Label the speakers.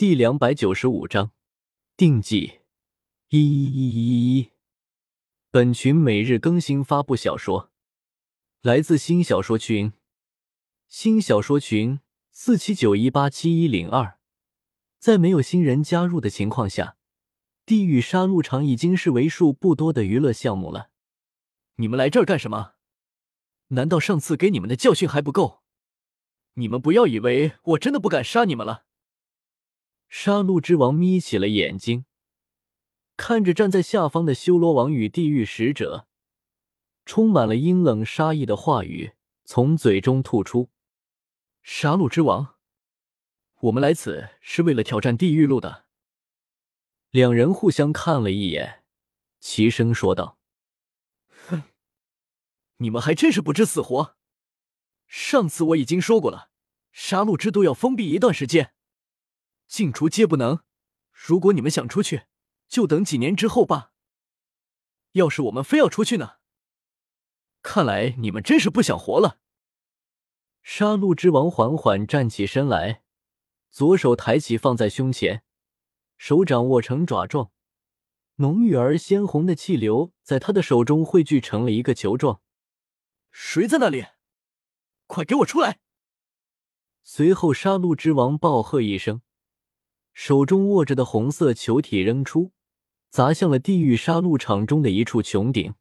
Speaker 1: 第两百九十五章定计一一一一一。本群每日更新发布小说，来自新小说群，新小说群四七九一八七一零二。在没有新人加入的情况下，地狱杀戮场已经是为数不多的娱乐项目了。你们来这儿干什么？难道上次给你们的教训还不够？你们不要以为我真的不敢杀你们了。杀戮之王眯起了眼睛，看着站在下方的修罗王与地狱使者，充满了阴冷杀意的话语从嘴中吐出：“杀戮之王，我们来此是为了挑战地狱路的。”两人互相看了一眼，齐声说道：“哼，你们还真是不知死活！上次我已经说过了，杀戮之都要封闭一段时间。”进出皆不能。如果你们想出去，就等几年之后吧。要是我们非要出去呢？看来你们真是不想活了。杀戮之王缓缓站起身来，左手抬起放在胸前，手掌握成爪状，浓郁而鲜红的气流在他的手中汇聚成了一个球状。谁在那里？快给我出来！随后，杀戮之王暴喝一声。手中握着的红色球体扔出，砸向了地狱杀戮场中的一处穹顶。